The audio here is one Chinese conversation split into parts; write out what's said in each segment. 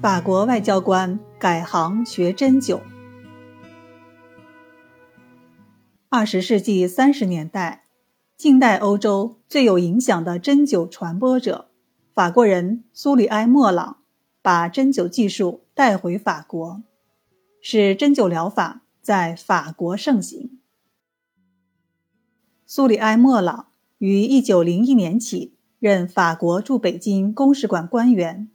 法国外交官改行学针灸。二十世纪三十年代，近代欧洲最有影响的针灸传播者——法国人苏里埃·莫朗，把针灸技术带回法国，使针灸疗法在法国盛行。苏里埃·莫朗于一九零一年起任法国驻北京公使馆官员。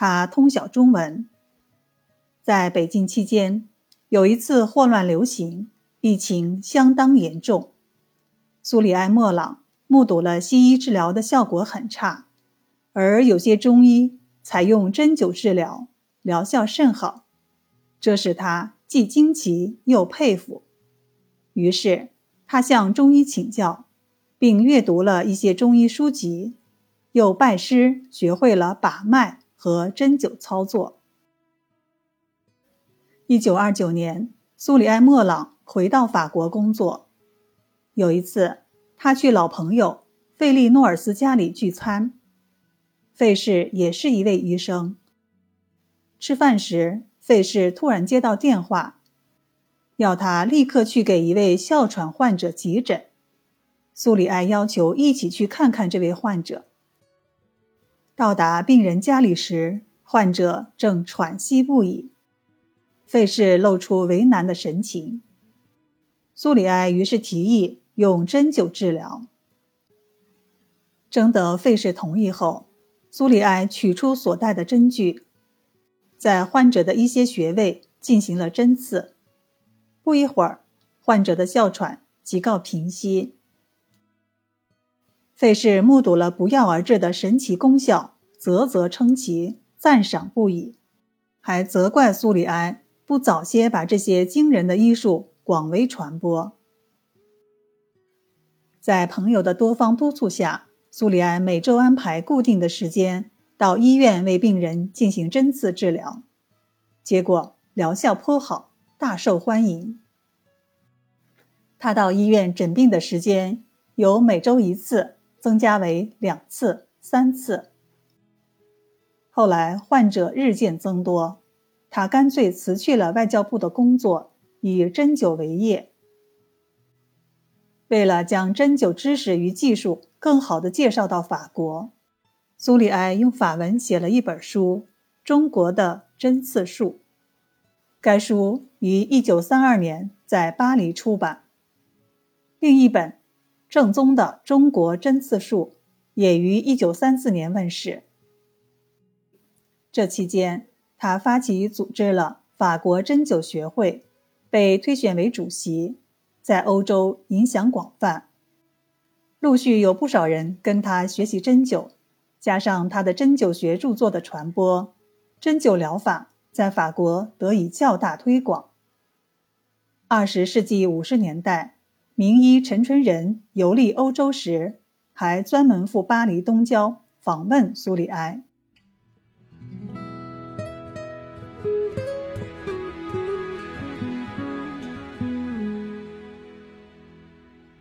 他通晓中文。在北京期间，有一次霍乱流行，疫情相当严重。苏里埃·莫朗目睹了西医治疗的效果很差，而有些中医采用针灸治疗，疗效甚好，这使他既惊奇又佩服。于是，他向中医请教，并阅读了一些中医书籍，又拜师学会了把脉。和针灸操作。一九二九年，苏里埃·莫朗回到法国工作。有一次，他去老朋友费利诺尔斯家里聚餐。费氏也是一位医生。吃饭时，费氏突然接到电话，要他立刻去给一位哮喘患者急诊。苏里埃要求一起去看看这位患者。到达病人家里时，患者正喘息不已，费氏露出为难的神情。苏里埃于是提议用针灸治疗。征得费氏同意后，苏里埃取出所带的针具，在患者的一些穴位进行了针刺。不一会儿，患者的哮喘即告平息。费氏目睹了不药而治的神奇功效，啧啧称奇，赞赏不已，还责怪苏里埃不早些把这些惊人的医术广为传播。在朋友的多方督促下，苏里埃每周安排固定的时间到医院为病人进行针刺治疗，结果疗效颇好，大受欢迎。他到医院诊病的时间由每周一次。增加为两次、三次。后来患者日渐增多，他干脆辞去了外交部的工作，以针灸为业。为了将针灸知识与技术更好地介绍到法国，苏里埃用法文写了一本书《中国的针刺术》。该书于1932年在巴黎出版。另一本。正宗的中国针刺术也于一九三四年问世。这期间，他发起组织了法国针灸学会，被推选为主席，在欧洲影响广泛。陆续有不少人跟他学习针灸，加上他的针灸学著作的传播，针灸疗法在法国得以较大推广。二十世纪五十年代。名医陈春仁游历欧洲时还专门赴巴黎东郊访问苏里埃。